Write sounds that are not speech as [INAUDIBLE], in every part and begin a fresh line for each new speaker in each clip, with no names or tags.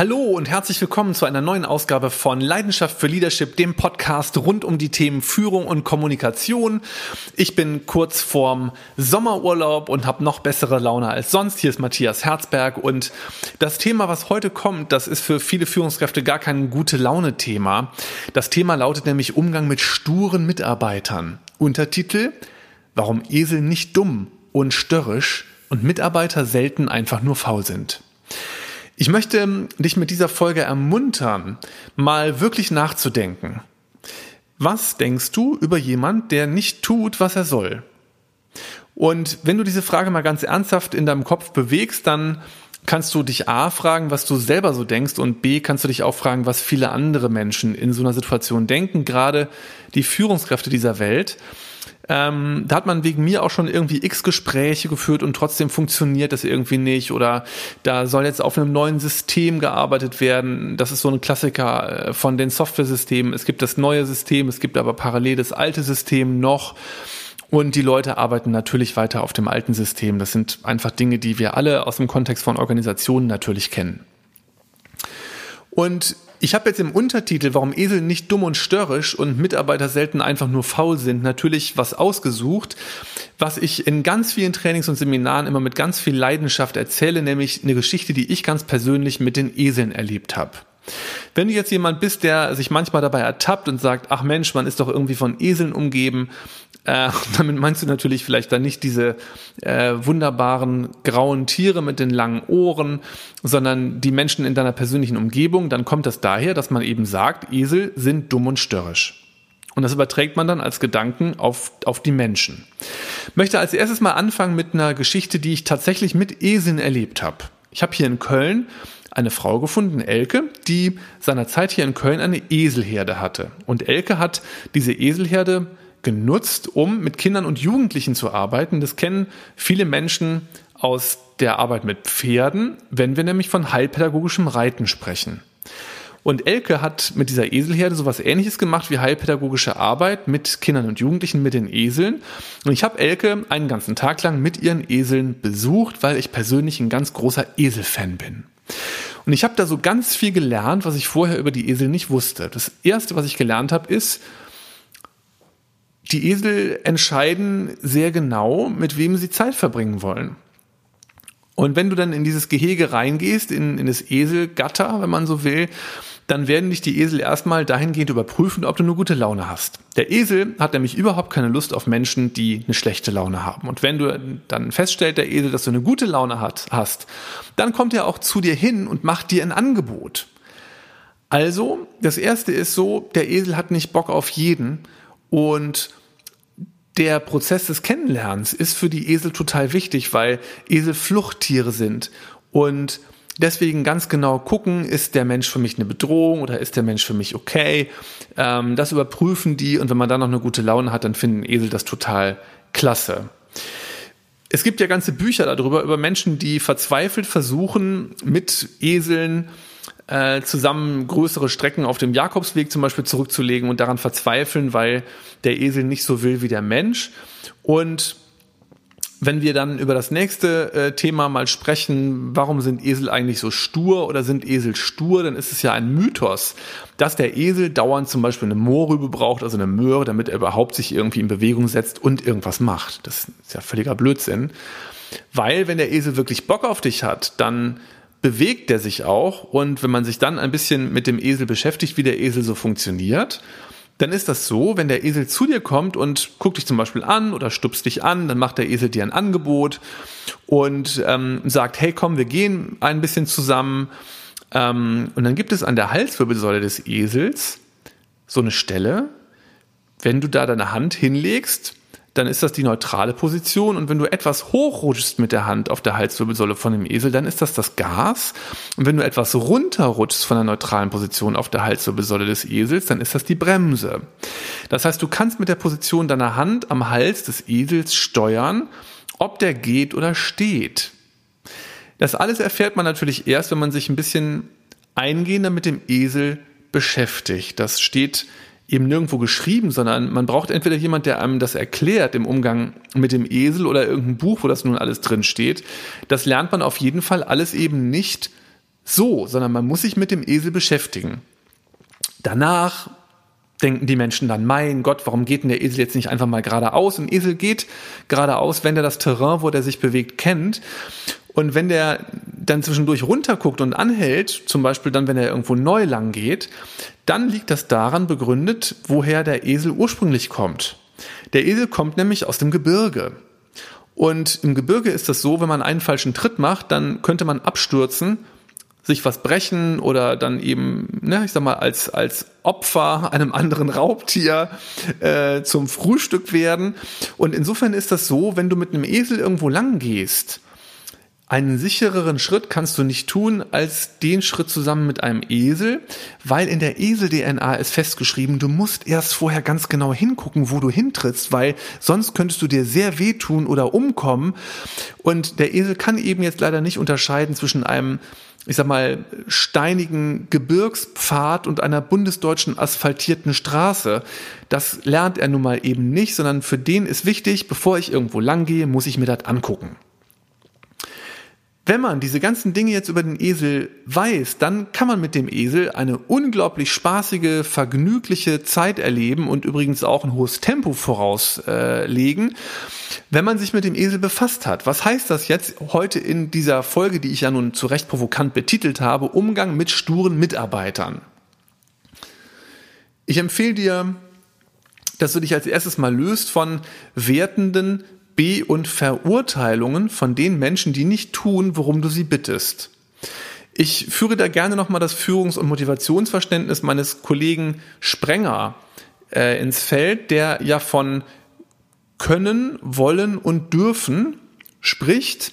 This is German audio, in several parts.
Hallo und herzlich willkommen zu einer neuen Ausgabe von Leidenschaft für Leadership, dem Podcast rund um die Themen Führung und Kommunikation. Ich bin kurz vorm Sommerurlaub und habe noch bessere Laune als sonst. Hier ist Matthias Herzberg und das Thema, was heute kommt, das ist für viele Führungskräfte gar kein gute Laune-Thema. Das Thema lautet nämlich Umgang mit sturen Mitarbeitern. Untertitel Warum Esel nicht dumm und störrisch und Mitarbeiter selten einfach nur faul sind. Ich möchte dich mit dieser Folge ermuntern, mal wirklich nachzudenken. Was denkst du über jemand, der nicht tut, was er soll? Und wenn du diese Frage mal ganz ernsthaft in deinem Kopf bewegst, dann kannst du dich A fragen, was du selber so denkst und B kannst du dich auch fragen, was viele andere Menschen in so einer Situation denken, gerade die Führungskräfte dieser Welt. Ähm, da hat man wegen mir auch schon irgendwie x Gespräche geführt und trotzdem funktioniert das irgendwie nicht. Oder da soll jetzt auf einem neuen System gearbeitet werden. Das ist so ein Klassiker äh, von den Software-Systemen. Es gibt das neue System, es gibt aber parallel das alte System noch. Und die Leute arbeiten natürlich weiter auf dem alten System. Das sind einfach Dinge, die wir alle aus dem Kontext von Organisationen natürlich kennen. Und ich habe jetzt im Untertitel, warum Esel nicht dumm und störrisch und Mitarbeiter selten einfach nur faul sind, natürlich was ausgesucht, was ich in ganz vielen Trainings und Seminaren immer mit ganz viel Leidenschaft erzähle, nämlich eine Geschichte, die ich ganz persönlich mit den Eseln erlebt habe. Wenn du jetzt jemand bist, der sich manchmal dabei ertappt und sagt, ach Mensch, man ist doch irgendwie von Eseln umgeben, äh, [LAUGHS] damit meinst du natürlich vielleicht dann nicht diese äh, wunderbaren grauen Tiere mit den langen Ohren, sondern die Menschen in deiner persönlichen Umgebung, dann kommt das daher, dass man eben sagt, Esel sind dumm und störrisch. Und das überträgt man dann als Gedanken auf, auf die Menschen. Ich möchte als erstes mal anfangen mit einer Geschichte, die ich tatsächlich mit Eseln erlebt habe. Ich habe hier in Köln eine Frau gefunden, Elke, die seinerzeit hier in Köln eine Eselherde hatte. Und Elke hat diese Eselherde genutzt, um mit Kindern und Jugendlichen zu arbeiten. Das kennen viele Menschen aus der Arbeit mit Pferden, wenn wir nämlich von heilpädagogischem Reiten sprechen. Und Elke hat mit dieser Eselherde sowas ähnliches gemacht wie heilpädagogische Arbeit mit Kindern und Jugendlichen mit den Eseln. Und ich habe Elke einen ganzen Tag lang mit ihren Eseln besucht, weil ich persönlich ein ganz großer Eselfan bin. Und ich habe da so ganz viel gelernt, was ich vorher über die Esel nicht wusste. Das erste, was ich gelernt habe, ist, die Esel entscheiden sehr genau, mit wem sie Zeit verbringen wollen. Und wenn du dann in dieses Gehege reingehst, in, in das Eselgatter, wenn man so will, dann werden dich die Esel erstmal dahingehend überprüfen, ob du eine gute Laune hast. Der Esel hat nämlich überhaupt keine Lust auf Menschen, die eine schlechte Laune haben. Und wenn du dann feststellst, der Esel, dass du eine gute Laune hat, hast, dann kommt er auch zu dir hin und macht dir ein Angebot. Also, das erste ist so, der Esel hat nicht Bock auf jeden und der Prozess des Kennenlernens ist für die Esel total wichtig, weil Esel Fluchttiere sind und deswegen ganz genau gucken, ist der Mensch für mich eine Bedrohung oder ist der Mensch für mich okay. Ähm, das überprüfen die und wenn man dann noch eine gute Laune hat, dann finden Esel das total klasse. Es gibt ja ganze Bücher darüber, über Menschen, die verzweifelt versuchen, mit Eseln äh, zusammen größere Strecken auf dem Jakobsweg zum Beispiel zurückzulegen und daran verzweifeln, weil der Esel nicht so will wie der Mensch. Und wenn wir dann über das nächste äh, Thema mal sprechen, warum sind Esel eigentlich so stur oder sind Esel stur, dann ist es ja ein Mythos, dass der Esel dauernd zum Beispiel eine Moorrübe braucht, also eine Möhre, damit er überhaupt sich irgendwie in Bewegung setzt und irgendwas macht. Das ist ja völliger Blödsinn. Weil wenn der Esel wirklich Bock auf dich hat, dann bewegt er sich auch. Und wenn man sich dann ein bisschen mit dem Esel beschäftigt, wie der Esel so funktioniert, dann ist das so, wenn der Esel zu dir kommt und guckt dich zum Beispiel an oder stupst dich an, dann macht der Esel dir ein Angebot und ähm, sagt, hey komm, wir gehen ein bisschen zusammen. Ähm, und dann gibt es an der Halswirbelsäule des Esels so eine Stelle, wenn du da deine Hand hinlegst, dann ist das die neutrale Position. Und wenn du etwas hochrutschst mit der Hand auf der Halswirbelsäule von dem Esel, dann ist das das Gas. Und wenn du etwas runterrutschst von der neutralen Position auf der Halswirbelsäule des Esels, dann ist das die Bremse. Das heißt, du kannst mit der Position deiner Hand am Hals des Esels steuern, ob der geht oder steht. Das alles erfährt man natürlich erst, wenn man sich ein bisschen eingehender mit dem Esel beschäftigt. Das steht eben nirgendwo geschrieben, sondern man braucht entweder jemand, der einem das erklärt im Umgang mit dem Esel oder irgendein Buch, wo das nun alles drin steht. Das lernt man auf jeden Fall alles eben nicht so, sondern man muss sich mit dem Esel beschäftigen. Danach denken die Menschen dann, mein Gott, warum geht denn der Esel jetzt nicht einfach mal geradeaus? Ein Esel geht geradeaus, wenn er das Terrain, wo der sich bewegt, kennt. Und wenn der dann zwischendurch runterguckt und anhält, zum Beispiel dann, wenn er irgendwo neu lang geht, dann liegt das daran begründet, woher der Esel ursprünglich kommt. Der Esel kommt nämlich aus dem Gebirge. Und im Gebirge ist das so, wenn man einen falschen Tritt macht, dann könnte man abstürzen sich was brechen oder dann eben, ne, ich sag mal, als, als Opfer einem anderen Raubtier äh, zum Frühstück werden. Und insofern ist das so, wenn du mit einem Esel irgendwo lang gehst, einen sichereren Schritt kannst du nicht tun als den Schritt zusammen mit einem Esel, weil in der Esel-DNA ist festgeschrieben, du musst erst vorher ganz genau hingucken, wo du hintrittst, weil sonst könntest du dir sehr wehtun oder umkommen. Und der Esel kann eben jetzt leider nicht unterscheiden zwischen einem ich sag mal, steinigen Gebirgspfad und einer bundesdeutschen asphaltierten Straße. Das lernt er nun mal eben nicht, sondern für den ist wichtig, bevor ich irgendwo lang gehe, muss ich mir das angucken. Wenn man diese ganzen Dinge jetzt über den Esel weiß, dann kann man mit dem Esel eine unglaublich spaßige, vergnügliche Zeit erleben und übrigens auch ein hohes Tempo vorauslegen, wenn man sich mit dem Esel befasst hat. Was heißt das jetzt heute in dieser Folge, die ich ja nun zu Recht provokant betitelt habe, Umgang mit sturen Mitarbeitern? Ich empfehle dir, dass du dich als erstes mal löst von wertenden, Be- und Verurteilungen von den Menschen, die nicht tun, worum du sie bittest. Ich führe da gerne nochmal das Führungs- und Motivationsverständnis meines Kollegen Sprenger äh, ins Feld, der ja von können, wollen und dürfen spricht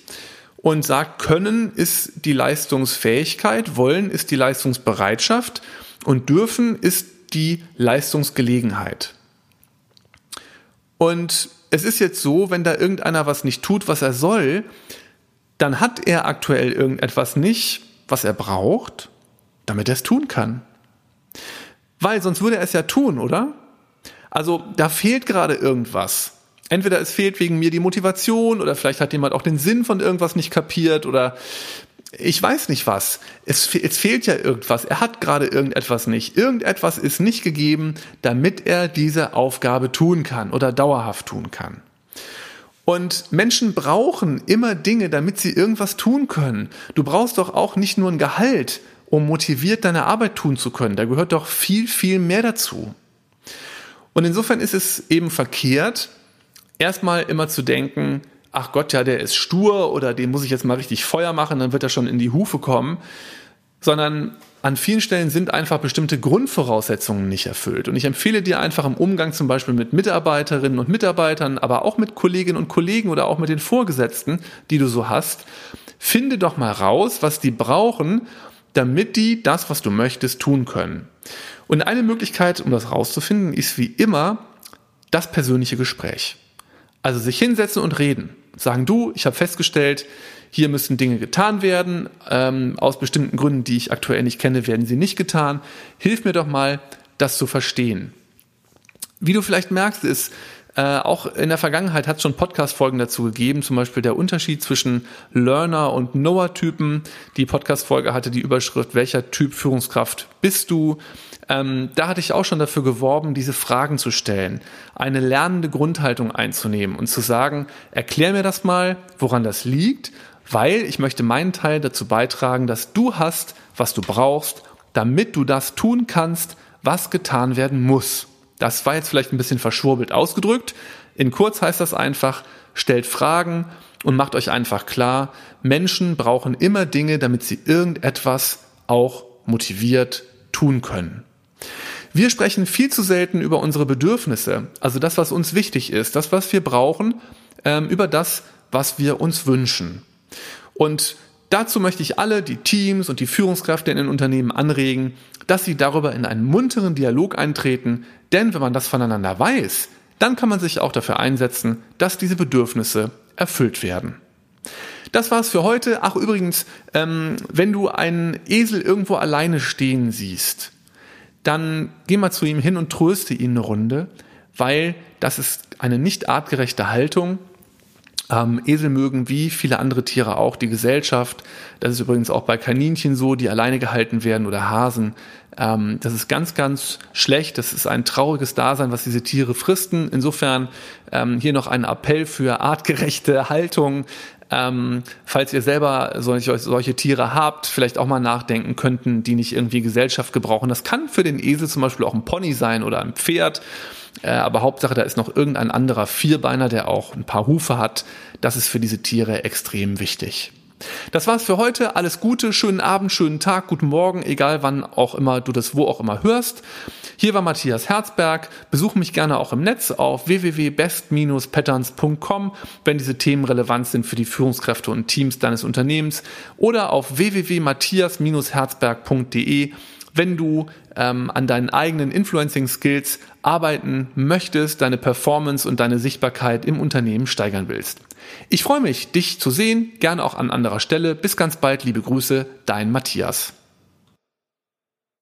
und sagt, können ist die Leistungsfähigkeit, wollen ist die Leistungsbereitschaft und dürfen ist die Leistungsgelegenheit. Und es ist jetzt so, wenn da irgendeiner was nicht tut, was er soll, dann hat er aktuell irgendetwas nicht, was er braucht, damit er es tun kann. Weil sonst würde er es ja tun, oder? Also da fehlt gerade irgendwas. Entweder es fehlt wegen mir die Motivation oder vielleicht hat jemand auch den Sinn von irgendwas nicht kapiert oder ich weiß nicht was. Es, es fehlt ja irgendwas. Er hat gerade irgendetwas nicht. Irgendetwas ist nicht gegeben, damit er diese Aufgabe tun kann oder dauerhaft tun kann. Und Menschen brauchen immer Dinge, damit sie irgendwas tun können. Du brauchst doch auch nicht nur ein Gehalt, um motiviert deine Arbeit tun zu können. Da gehört doch viel, viel mehr dazu. Und insofern ist es eben verkehrt, erstmal immer zu denken, ach Gott, ja, der ist stur oder dem muss ich jetzt mal richtig Feuer machen, dann wird er schon in die Hufe kommen, sondern an vielen Stellen sind einfach bestimmte Grundvoraussetzungen nicht erfüllt. Und ich empfehle dir einfach im Umgang zum Beispiel mit Mitarbeiterinnen und Mitarbeitern, aber auch mit Kolleginnen und Kollegen oder auch mit den Vorgesetzten, die du so hast, finde doch mal raus, was die brauchen, damit die das, was du möchtest, tun können. Und eine Möglichkeit, um das rauszufinden, ist wie immer das persönliche Gespräch. Also sich hinsetzen und reden. Sagen du, ich habe festgestellt, hier müssen Dinge getan werden. Ähm, aus bestimmten Gründen, die ich aktuell nicht kenne, werden sie nicht getan. Hilf mir doch mal, das zu verstehen. Wie du vielleicht merkst, ist, äh, auch in der Vergangenheit hat es schon Podcast-Folgen dazu gegeben, zum Beispiel der Unterschied zwischen Learner und Knower-Typen. Die Podcast-Folge hatte die Überschrift, welcher Typ Führungskraft bist du? Ähm, da hatte ich auch schon dafür geworben, diese Fragen zu stellen, eine lernende Grundhaltung einzunehmen und zu sagen, erklär mir das mal, woran das liegt, weil ich möchte meinen Teil dazu beitragen, dass du hast, was du brauchst, damit du das tun kannst, was getan werden muss. Das war jetzt vielleicht ein bisschen verschwurbelt ausgedrückt. In kurz heißt das einfach, stellt Fragen und macht euch einfach klar, Menschen brauchen immer Dinge, damit sie irgendetwas auch motiviert tun können. Wir sprechen viel zu selten über unsere Bedürfnisse, also das, was uns wichtig ist, das, was wir brauchen, ähm, über das, was wir uns wünschen. Und dazu möchte ich alle, die Teams und die Führungskräfte in den Unternehmen anregen, dass sie darüber in einen munteren Dialog eintreten, denn wenn man das voneinander weiß, dann kann man sich auch dafür einsetzen, dass diese Bedürfnisse erfüllt werden. Das war's für heute. Ach übrigens, ähm, wenn du einen Esel irgendwo alleine stehen siehst, dann geh mal zu ihm hin und tröste ihn eine Runde, weil das ist eine nicht artgerechte Haltung. Ähm, Esel mögen wie viele andere Tiere auch die Gesellschaft. Das ist übrigens auch bei Kaninchen so, die alleine gehalten werden oder Hasen. Ähm, das ist ganz, ganz schlecht. Das ist ein trauriges Dasein, was diese Tiere fristen. Insofern ähm, hier noch ein Appell für artgerechte Haltung. Ähm, falls ihr selber solche, solche Tiere habt, vielleicht auch mal nachdenken könnten, die nicht irgendwie Gesellschaft gebrauchen. Das kann für den Esel zum Beispiel auch ein Pony sein oder ein Pferd. Äh, aber Hauptsache, da ist noch irgendein anderer Vierbeiner, der auch ein paar Hufe hat. Das ist für diese Tiere extrem wichtig. Das war's für heute. Alles Gute, schönen Abend, schönen Tag, guten Morgen, egal wann auch immer du das wo auch immer hörst. Hier war Matthias Herzberg. Besuch mich gerne auch im Netz auf www.best-patterns.com, wenn diese Themen relevant sind für die Führungskräfte und Teams deines Unternehmens oder auf www.matthias-herzberg.de wenn du ähm, an deinen eigenen Influencing-Skills arbeiten möchtest, deine Performance und deine Sichtbarkeit im Unternehmen steigern willst. Ich freue mich, dich zu sehen, gerne auch an anderer Stelle. Bis ganz bald, liebe Grüße, dein Matthias.